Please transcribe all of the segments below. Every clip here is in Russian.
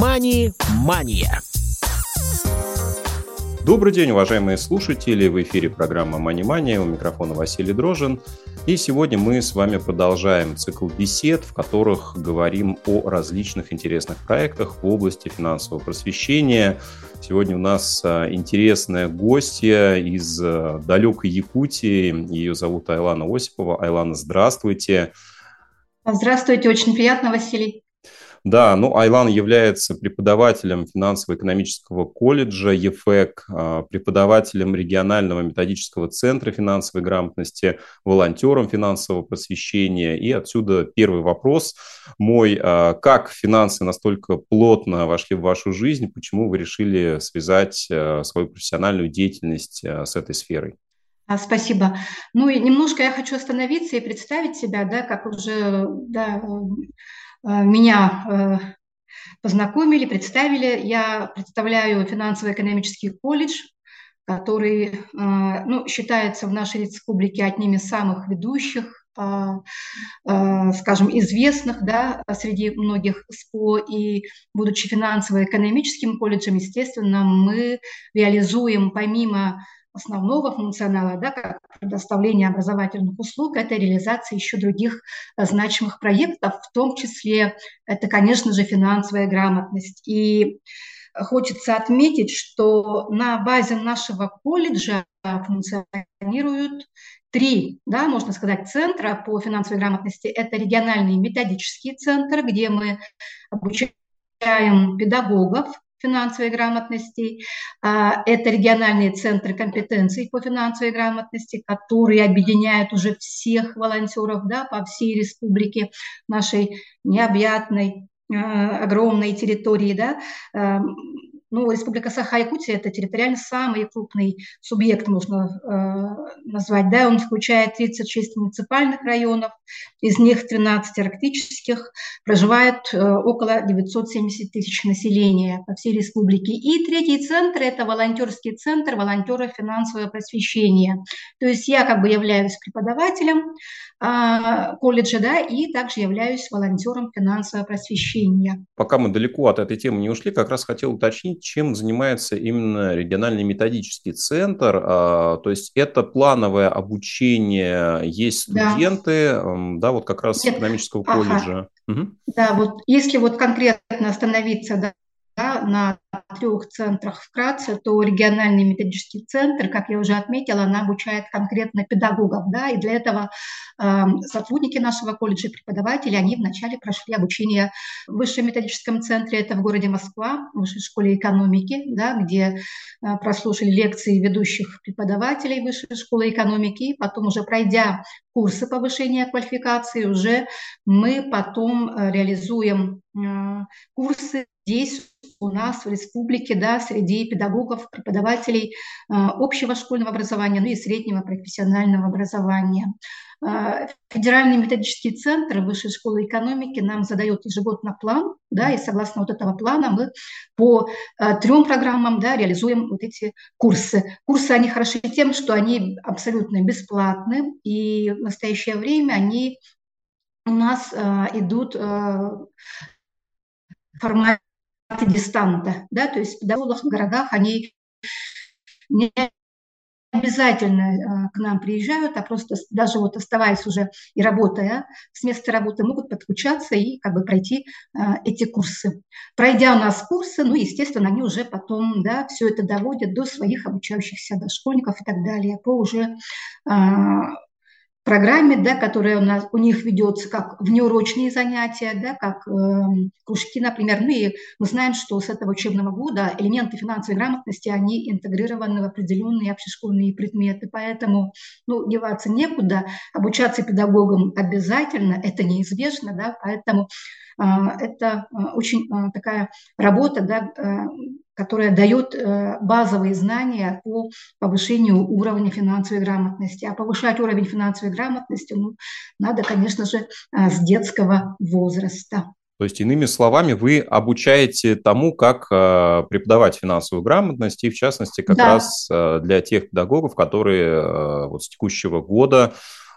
«Мани-мания». Добрый день, уважаемые слушатели! В эфире программа «Мани-мания». У микрофона Василий Дрожин. И сегодня мы с вами продолжаем цикл бесед, в которых говорим о различных интересных проектах в области финансового просвещения. Сегодня у нас а, интересная гостья из а, далекой Якутии. Ее зовут Айлана Осипова. Айлана, здравствуйте. Здравствуйте, очень приятно, Василий. Да, ну Айлан является преподавателем финансово-экономического колледжа ЕФЭК, а, преподавателем регионального методического центра финансовой грамотности, волонтером финансового просвещения. И отсюда первый вопрос мой. А, как финансы настолько плотно вошли в вашу жизнь? Почему вы решили связать а, свою профессиональную деятельность с этой сферой? Спасибо. Ну и немножко я хочу остановиться и представить себя, да, как уже да, меня э, познакомили, представили. Я представляю финансово-экономический колледж, который э, ну, считается в нашей республике одним из самых ведущих скажем, известных да, среди многих СПО. И будучи финансово-экономическим колледжем, естественно, мы реализуем помимо основного функционала, да, как предоставление образовательных услуг, это реализация еще других э, значимых проектов, в том числе это, конечно же, финансовая грамотность. И хочется отметить, что на базе нашего колледжа функционируют три, да, можно сказать, центра по финансовой грамотности. Это региональный методический центр, где мы обучаем педагогов финансовой грамотности. А, это региональные центры компетенций по финансовой грамотности, которые объединяют уже всех волонтеров да, по всей республике нашей необъятной а, огромной территории, да, ну, Республика Саха-Якутия – это территориально самый крупный субъект, можно э, назвать. Да? Он включает 36 муниципальных районов, из них 13 арктических, проживает э, около 970 тысяч населения по всей республике. И третий центр – это волонтерский центр волонтеров финансового просвещения. То есть я как бы являюсь преподавателем э, колледжа, да, и также являюсь волонтером финансового просвещения. Пока мы далеко от этой темы не ушли, как раз хотел уточнить, чем занимается именно региональный методический центр. А, то есть это плановое обучение, есть студенты, да, да вот как раз Нет. экономического колледжа. Угу. Да, вот если вот конкретно остановиться да, на трех центрах вкратце, то региональный методический центр, как я уже отметила, она обучает конкретно педагогов, да, и для этого э, сотрудники нашего колледжа, преподаватели, они вначале прошли обучение в высшем методическом центре, это в городе Москва, в высшей школе экономики, да, где э, прослушали лекции ведущих преподавателей высшей школы экономики, и потом уже пройдя курсы повышения квалификации, уже мы потом э, реализуем э, курсы здесь у нас в республике, да, среди педагогов, преподавателей э, общего школьного образования, ну и среднего профессионального образования. Э, Федеральный методический центр Высшей школы экономики нам задает ежегодно план, да, и согласно вот этого плана мы по э, трем программам да, реализуем вот эти курсы. Курсы, они хороши тем, что они абсолютно бесплатны, и в настоящее время они у нас идут в формате дистанта, да, то есть в в городах они не обязательно а, к нам приезжают, а просто даже вот оставаясь уже и работая с места работы, могут подключаться и как бы пройти а, эти курсы. Пройдя у нас курсы, ну, естественно, они уже потом, да, все это доводят до своих обучающихся дошкольников и так далее, по уже а, программе, да, которая у, нас, у них ведется как внеурочные занятия, да, как э, кружки, например. Ну и мы знаем, что с этого учебного года элементы финансовой грамотности, они интегрированы в определенные общешкольные предметы, поэтому ну, деваться некуда, обучаться педагогам обязательно, это неизбежно, да, поэтому э, это э, очень э, такая работа, да, э, которая дает э, базовые знания по повышению уровня финансовой грамотности. А повышать уровень финансовой грамотности ну, надо, конечно же, э, с детского возраста. То есть, иными словами, вы обучаете тому, как э, преподавать финансовую грамотность, и в частности, как да. раз для тех педагогов, которые вот с текущего года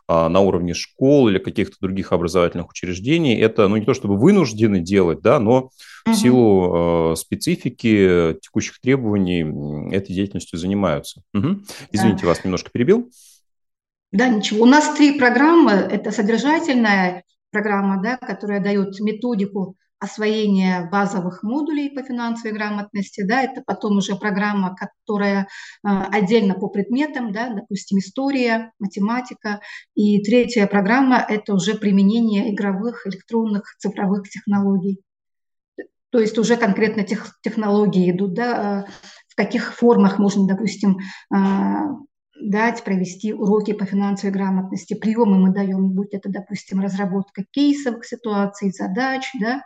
на уровне школ или каких-то других образовательных учреждений, это, ну, не то чтобы вынуждены делать, да, но в силу э, специфики текущих требований этой деятельностью занимаются. Угу. Извините, да. вас немножко перебил. Да, ничего. У нас три программы. Это содержательная программа, да, которая дает методику освоения базовых модулей по финансовой грамотности, да, это потом уже программа, которая э, отдельно по предметам, да, допустим, история, математика, и третья программа – это уже применение игровых электронных цифровых технологий. То есть уже конкретно тех, технологии идут, да, э, в каких формах можно, допустим, э, дать, провести уроки по финансовой грамотности. Приемы мы даем, будь это, допустим, разработка кейсовых ситуаций, задач, да,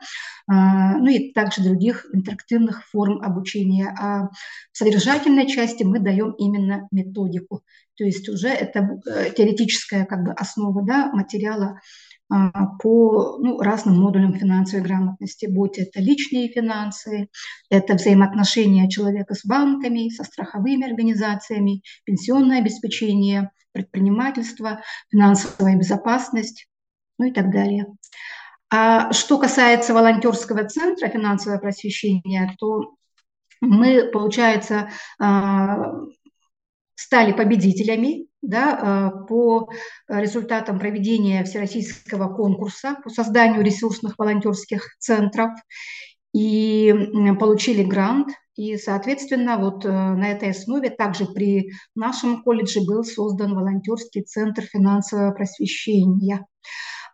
а, ну и также других интерактивных форм обучения. А в содержательной части мы даем именно методику. То есть уже это э, теоретическая как бы основа да, материала по ну, разным модулям финансовой грамотности, будь это личные финансы, это взаимоотношения человека с банками, со страховыми организациями, пенсионное обеспечение, предпринимательство, финансовая безопасность, ну и так далее. А что касается волонтерского центра финансового просвещения, то мы, получается, а, стали победителями да, а, по результатам проведения всероссийского конкурса по созданию ресурсных волонтерских центров и получили грант. И, соответственно, вот э, на этой основе также при нашем колледже был создан волонтерский центр финансового просвещения.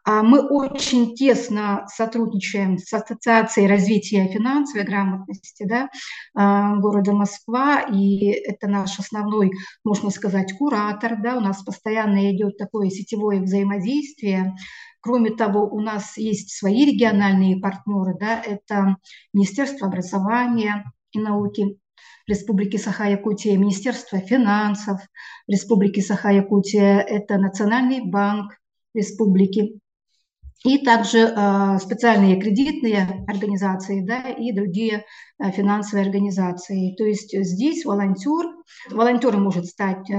А мы очень тесно сотрудничаем с Ассоциацией развития финансовой грамотности да, а, города Москва, и это наш основной, можно сказать, куратор. Да, у нас постоянно идет такое сетевое взаимодействие. Кроме того, у нас есть свои региональные партнеры, да, это Министерство образования и науки, Республики Саха-Якутия, Министерство финансов Республики Саха-Якутия, это Национальный банк Республики и также э, специальные кредитные организации да, и другие э, финансовые организации. То есть здесь волонтер, волонтером может стать э,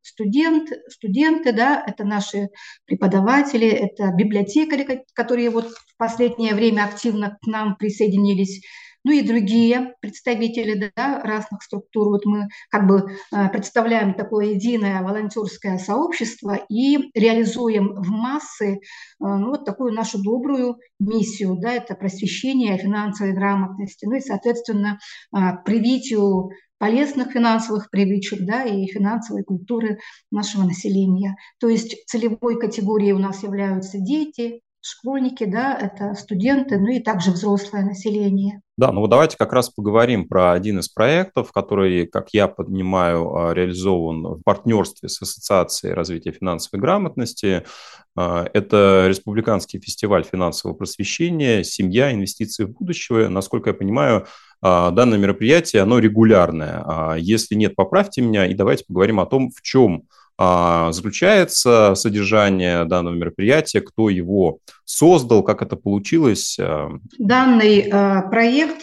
студент, студенты, да, это наши преподаватели, это библиотекари, которые вот в последнее время активно к нам присоединились, ну и другие представители да, разных структур. Вот мы как бы э, представляем такое единое волонтерское сообщество и реализуем в массы э, ну, вот такую нашу добрую миссию, да, это просвещение финансовой грамотности, ну и, соответственно, э, привитию полезных финансовых привычек да, и финансовой культуры нашего населения. То есть целевой категорией у нас являются дети, школьники, да, это студенты, ну и также взрослое население. Да, ну вот давайте как раз поговорим про один из проектов, который, как я понимаю, а, реализован в партнерстве с Ассоциацией развития финансовой грамотности. А, это Республиканский фестиваль финансового просвещения «Семья. Инвестиции в будущее». Насколько я понимаю, а, данное мероприятие, оно регулярное. Если нет, поправьте меня и давайте поговорим о том, в чем заключается содержание данного мероприятия, кто его создал, как это получилось? А? Данный э, проект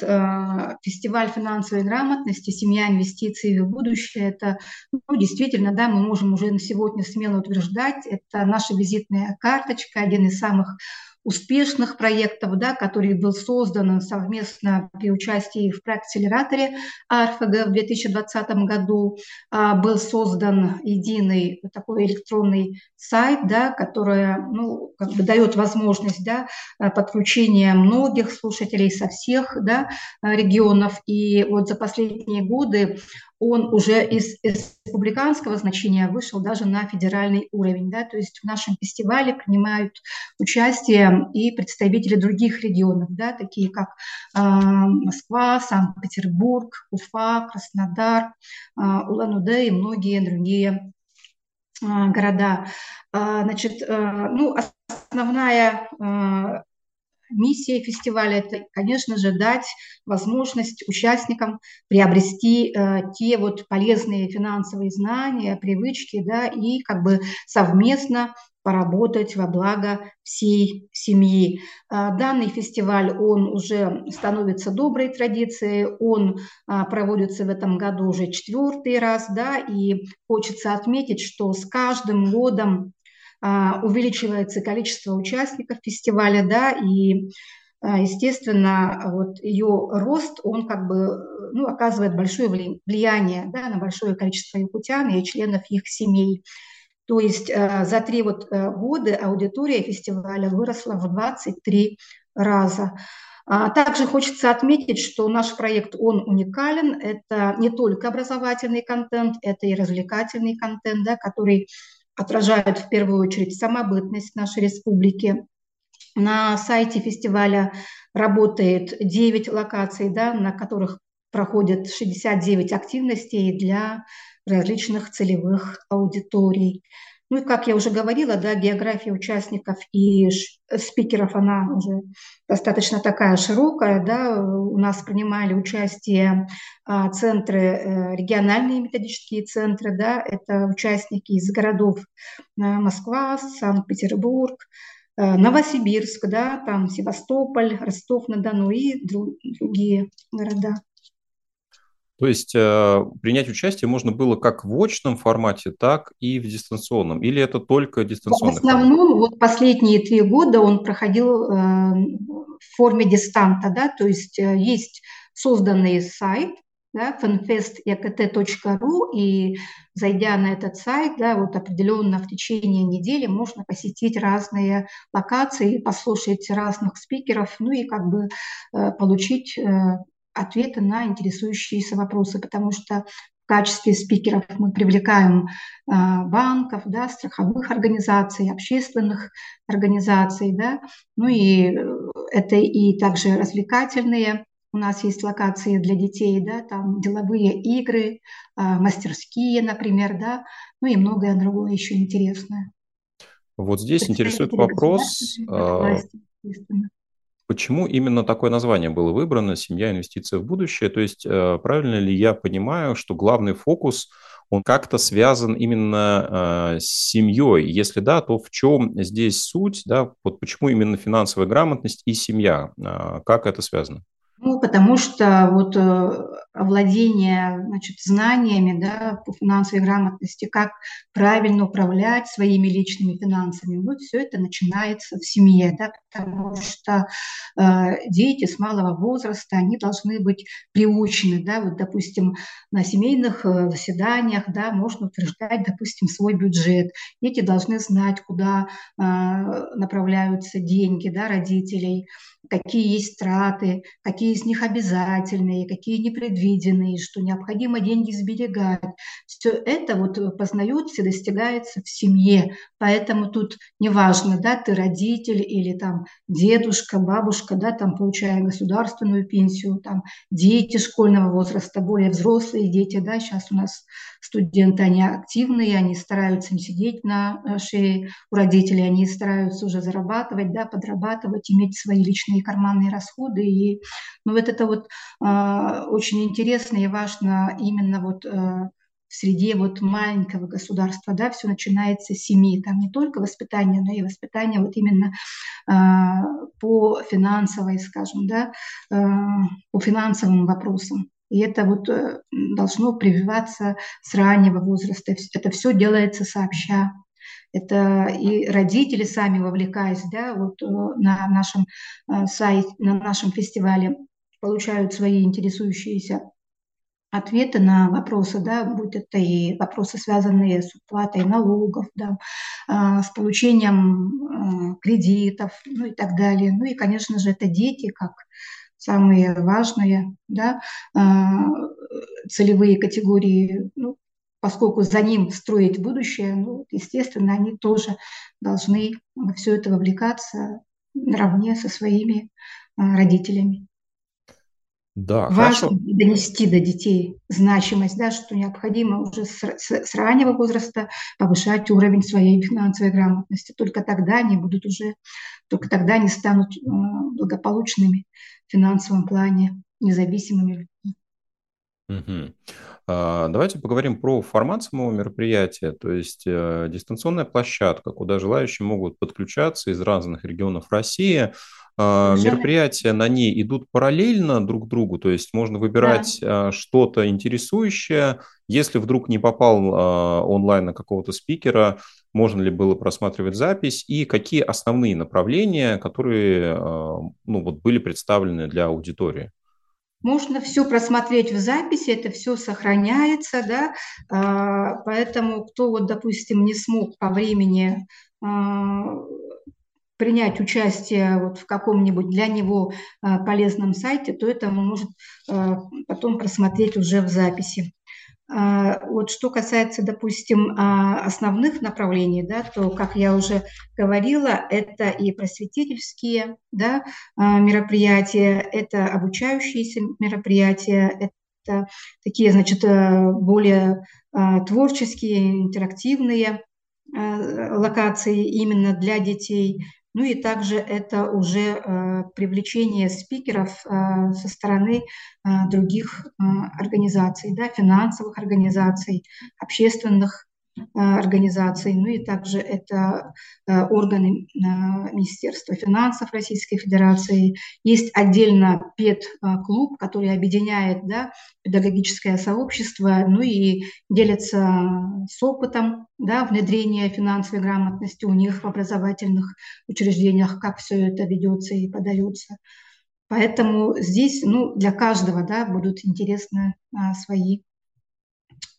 «Фестиваль финансовой грамотности. Семья инвестиций в будущее» – это ну, действительно, да, мы можем уже на сегодня смело утверждать, это наша визитная карточка, один из самых успешных проектов, да, который был создан совместно при участии в проект-акселераторе АРФГ в 2020 году. А, был создан единый такой электронный сайт, да, который ну, как бы дает возможность да, подключения многих слушателей со всех да, регионов. И вот за последние годы он уже из, из республиканского значения вышел даже на федеральный уровень. Да? То есть в нашем фестивале принимают участие и представители других регионов, да, такие как э, Москва, Санкт-Петербург, Уфа, Краснодар, э, Улан-Удэ и многие другие э, города. Э, значит, э, ну, основная Миссия фестиваля – это, конечно же, дать возможность участникам приобрести э, те вот полезные финансовые знания, привычки, да, и как бы совместно поработать во благо всей семьи. Э, данный фестиваль, он уже становится доброй традицией, он э, проводится в этом году уже четвертый раз, да, и хочется отметить, что с каждым годом увеличивается количество участников фестиваля, да, и а, естественно, вот ее рост, он как бы ну, оказывает большое влияние да, на большое количество якутян и членов их семей. То есть э, за три вот э, года аудитория фестиваля выросла в 23 раза. А также хочется отметить, что наш проект, он уникален. Это не только образовательный контент, это и развлекательный контент, да, который отражает в первую очередь самобытность нашей республики, на сайте фестиваля работает 9 локаций, да, на которых проходят 69 активностей для различных целевых аудиторий. Ну и, как я уже говорила, да, география участников и спикеров, она уже достаточно такая широкая. Да. У нас принимали участие а, центры, э, региональные методические центры, да, это участники из городов Москва, Санкт-Петербург, Э, Новосибирск, да, там Севастополь, Ростов-на-Дону и другие города. То есть э, принять участие можно было как в очном формате, так и в дистанционном? Или это только дистанционный В основном, вот последние три года он проходил э, в форме дистанта, да, то есть э, есть созданный сайт, да, fanfest.ekt.ru, и зайдя на этот сайт, да, вот определенно в течение недели можно посетить разные локации, послушать разных спикеров, ну и как бы э, получить э, ответы на интересующиеся вопросы, потому что в качестве спикеров мы привлекаем э, банков, да, страховых организаций, общественных организаций, да, ну и э, это и также развлекательные у нас есть локации для детей, да, там деловые игры, а, мастерские, например, да, ну и многое другое еще интересное. Вот здесь интересует вопрос, а, почему именно такое название было выбрано «Семья. Инвестиция в будущее». То есть а, правильно ли я понимаю, что главный фокус он как-то связан именно э, с семьей? Если да, то в чем здесь суть? Да? Вот почему именно финансовая грамотность и семья? Э, как это связано? Ну, потому что вот э, овладение значит, знаниями да, по финансовой грамотности, как правильно управлять своими личными финансами, вот все это начинается в семье, да, потому что э, дети с малого возраста, они должны быть приучены, да, вот, допустим, на семейных э, заседаниях, да, можно утверждать, допустим, свой бюджет. Дети должны знать, куда э, направляются деньги, да, родителей, какие есть траты, какие из них обязательные, какие непредвиденные, что необходимо деньги сберегать. Все это вот познается и достигается в семье. Поэтому тут неважно, да, ты родитель или там дедушка, бабушка, да, там получая государственную пенсию, там дети школьного возраста, более взрослые дети, да, сейчас у нас студенты, они активные, они стараются не сидеть на э, шее у родителей, они стараются уже зарабатывать, да, подрабатывать, иметь свои личные карманные расходы. И ну, вот это вот э, очень интересно и важно именно вот э, в среде вот маленького государства, да, все начинается с семьи, там не только воспитание, но и воспитание вот именно э, по финансовой, скажем, да, э, по финансовым вопросам. И это вот э, должно прививаться с раннего возраста. Это все делается сообща. Это и родители сами вовлекаясь, да, вот э, на нашем сайте, на нашем фестивале получают свои интересующиеся ответы на вопросы, да, будь это и вопросы, связанные с уплатой налогов, да, с получением кредитов, ну и так далее. Ну и, конечно же, это дети, как самые важные, да, а, целевые категории, ну, поскольку за ним строить будущее, ну, естественно, они тоже должны во все это вовлекаться наравне со своими а, родителями. Да, Важно хорошо. донести до детей значимость, да, что необходимо уже с, с, с раннего возраста повышать уровень своей финансовой грамотности. Только тогда они будут уже, только тогда они станут э, благополучными в финансовом плане, независимыми людьми. Угу. Давайте поговорим про формат самого мероприятия, то есть э, дистанционная площадка, куда желающие могут подключаться из разных регионов России. А, мероприятия на ней идут параллельно друг другу, то есть можно выбирать да. что-то интересующее. Если вдруг не попал а, онлайн на какого-то спикера, можно ли было просматривать запись и какие основные направления, которые ну, вот были представлены для аудитории? Можно все просмотреть в записи, это все сохраняется, да, поэтому кто вот, допустим, не смог по времени принять участие вот в каком-нибудь для него а, полезном сайте, то это он может а, потом просмотреть уже в записи. А, вот что касается, допустим, основных направлений, да, то, как я уже говорила, это и просветительские да, мероприятия, это обучающиеся мероприятия, это такие, значит, более творческие, интерактивные локации именно для детей. Ну и также это уже э, привлечение спикеров э, со стороны э, других организаций, да, финансовых организаций, общественных организаций, ну и также это э, органы э, Министерства финансов Российской Федерации. Есть отдельно ПЕД-клуб, который объединяет да, педагогическое сообщество, ну и делится с опытом да, внедрения финансовой грамотности у них в образовательных учреждениях, как все это ведется и подается. Поэтому здесь ну, для каждого да, будут интересны а, свои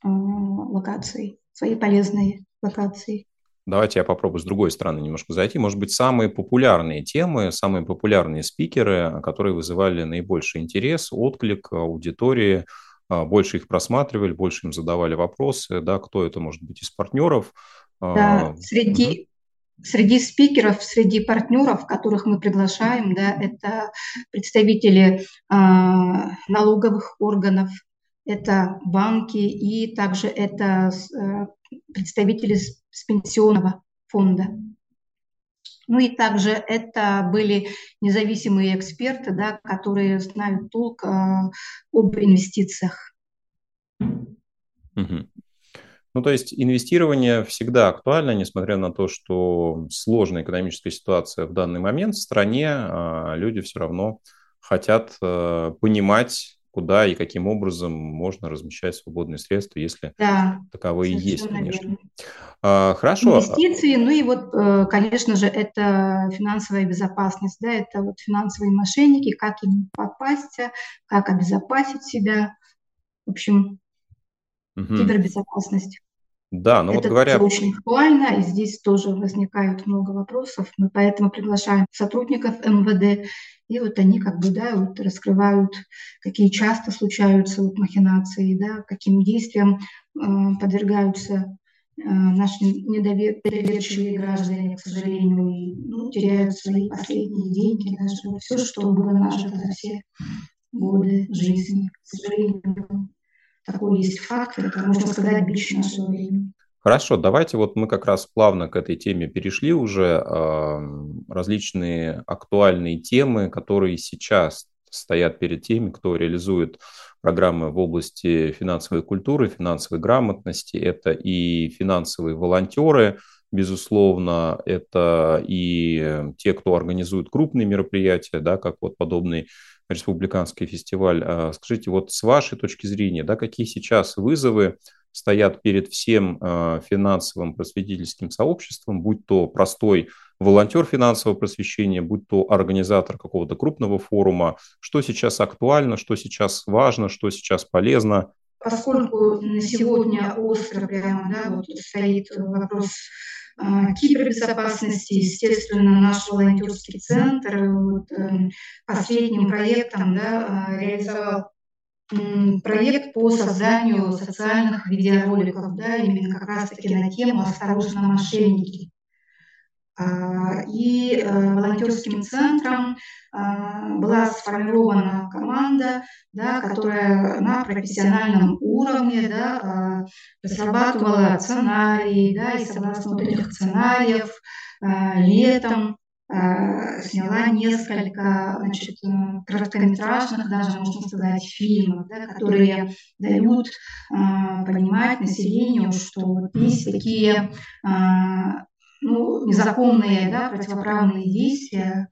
а, локации свои полезные локации. Давайте я попробую с другой стороны немножко зайти. Может быть, самые популярные темы, самые популярные спикеры, которые вызывали наибольший интерес, отклик аудитории, а, больше их просматривали, больше им задавали вопросы, да, кто это может быть из партнеров. А, да, среди, среди спикеров, среди партнеров, которых мы приглашаем, да, это представители э, налоговых органов, это банки и также это э, представители с пенсионного фонда. Ну и также это были независимые эксперты, да, которые знают толк э, об инвестициях. Угу. Ну, то есть инвестирование всегда актуально, несмотря на то, что сложная экономическая ситуация в данный момент в стране, а люди все равно хотят э, понимать, куда и каким образом можно размещать свободные средства, если да, таковые есть, конечно. А, хорошо. Инвестиции, ну и вот, э, конечно же, это финансовая безопасность, да, это вот финансовые мошенники, как им попасть, как обезопасить себя, в общем, угу. кибербезопасность. Да, Это вот говоря... очень актуально, и здесь тоже возникают много вопросов. Мы поэтому приглашаем сотрудников МВД, и вот они как бы, да, вот раскрывают, какие часто случаются вот махинации, да, каким действиям э, подвергаются э, наши недоверчивые граждане, к сожалению, и, ну, теряют свои последние деньги, даже все, что было нажито за все годы жизни. К сожалению, такой есть факт, это, можно сказать, бич нашего времени. Хорошо, давайте вот мы как раз плавно к этой теме перешли уже. Различные актуальные темы, которые сейчас стоят перед теми, кто реализует программы в области финансовой культуры, финансовой грамотности. Это и финансовые волонтеры, безусловно, это и те, кто организует крупные мероприятия, да, как вот подобный республиканский фестиваль. А скажите, вот с вашей точки зрения, да, какие сейчас вызовы стоят перед всем а, финансовым просветительским сообществом, будь то простой волонтер финансового просвещения, будь то организатор какого-то крупного форума, что сейчас актуально, что сейчас важно, что сейчас полезно. Поскольку на сегодня остро прямо да, вот стоит вопрос кибербезопасности, естественно, наш волонтерский центр вот, эм, последним проектом да, а, реализовал проект по созданию социальных видеороликов, да, именно как раз-таки на тему «Осторожно, мошенники». А, и э, волонтерским центром а, была сформирована команда, да, которая на профессиональном уровне да, а, разрабатывала сценарии, да, и согласно вот этих сценариев летом сняла несколько значит, э, короткометражных, даже можно сказать, фильмов, да, которые дают понимать населению, что есть такие ну, незаконные, да, противоправные действия,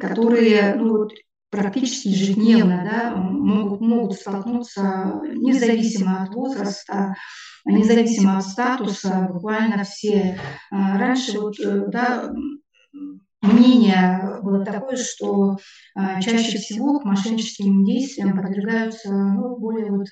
которые ну, вот, практически ежедневно да, могут, могут столкнуться независимо от возраста, независимо от статуса, буквально все. А, раньше вот, э, да, мнение было такое, что а, чаще всего к мошенническим действиям подвергаются ну, более вот,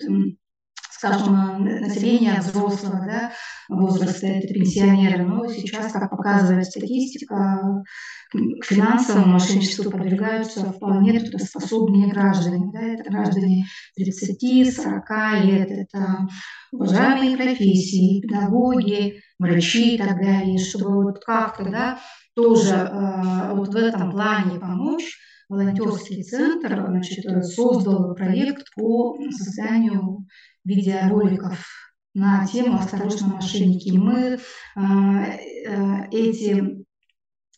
скажем, население взрослого да, возраста, это пенсионеры. Но сейчас, как показывает статистика, к финансовому мошенничеству подвергаются вполне трудоспособные граждане. Да, это граждане 30-40 лет, это уважаемые профессии, педагоги, врачи и так далее, чтобы вот как-то да, тоже э, вот в этом плане помочь, волонтерский центр значит, создал проект по созданию видеороликов на тему «Осторожно, мошенники». Мы э, э, эти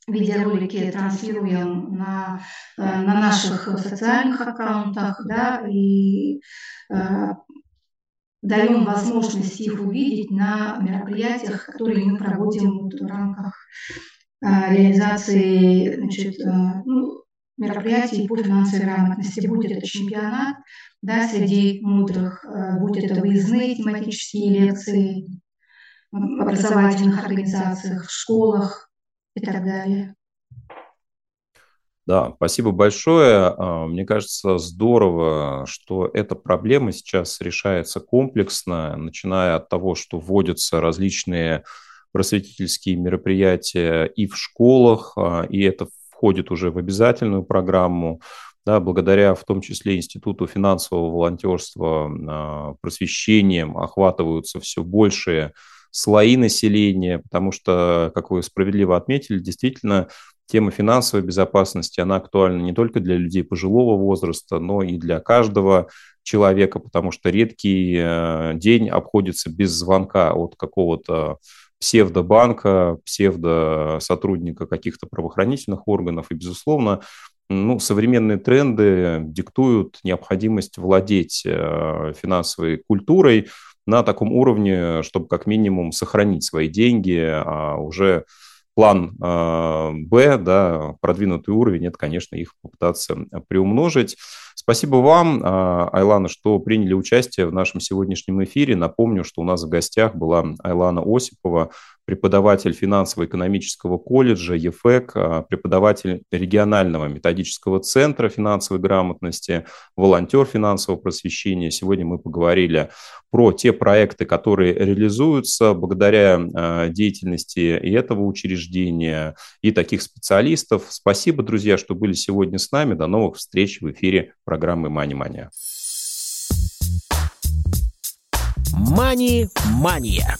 видеоролики транслируем на, э, на наших социальных аккаунтах, да, и даем возможность их увидеть на мероприятиях, которые мы проводим в рамках реализации значит, ну, мероприятий по финансовой грамотности. Будет это чемпионат да, среди мудрых, э, будь это выездные тематические лекции в образовательных организациях, в школах, и так далее. Да, спасибо большое. А, мне кажется, здорово, что эта проблема сейчас решается комплексно, начиная от того, что вводятся различные просветительские мероприятия и в школах, а, и это входит уже в обязательную программу, да, благодаря в том числе Институту финансового волонтерства а, просвещением охватываются все большие слои населения, потому что, как вы справедливо отметили, действительно, тема финансовой безопасности, она актуальна не только для людей пожилого возраста, но и для каждого человека, потому что редкий э, день обходится без звонка от какого-то псевдобанка, псевдосотрудника каких-то правоохранительных органов. И, безусловно, ну, современные тренды диктуют необходимость владеть э, финансовой культурой, на таком уровне, чтобы как минимум сохранить свои деньги, а уже план а, Б, да, продвинутый уровень, это, конечно, их попытаться приумножить. Спасибо вам, а, Айлана, что приняли участие в нашем сегодняшнем эфире. Напомню, что у нас в гостях была Айлана Осипова, преподаватель финансово-экономического колледжа ЕФЭК, а, преподаватель регионального методического центра финансовой грамотности, волонтер финансового просвещения. Сегодня мы поговорили про те проекты, которые реализуются благодаря а, деятельности и этого учреждения, и таких специалистов. Спасибо, друзья, что были сегодня с нами. До новых встреч в эфире программы «Мани-мания». «Мани-мания».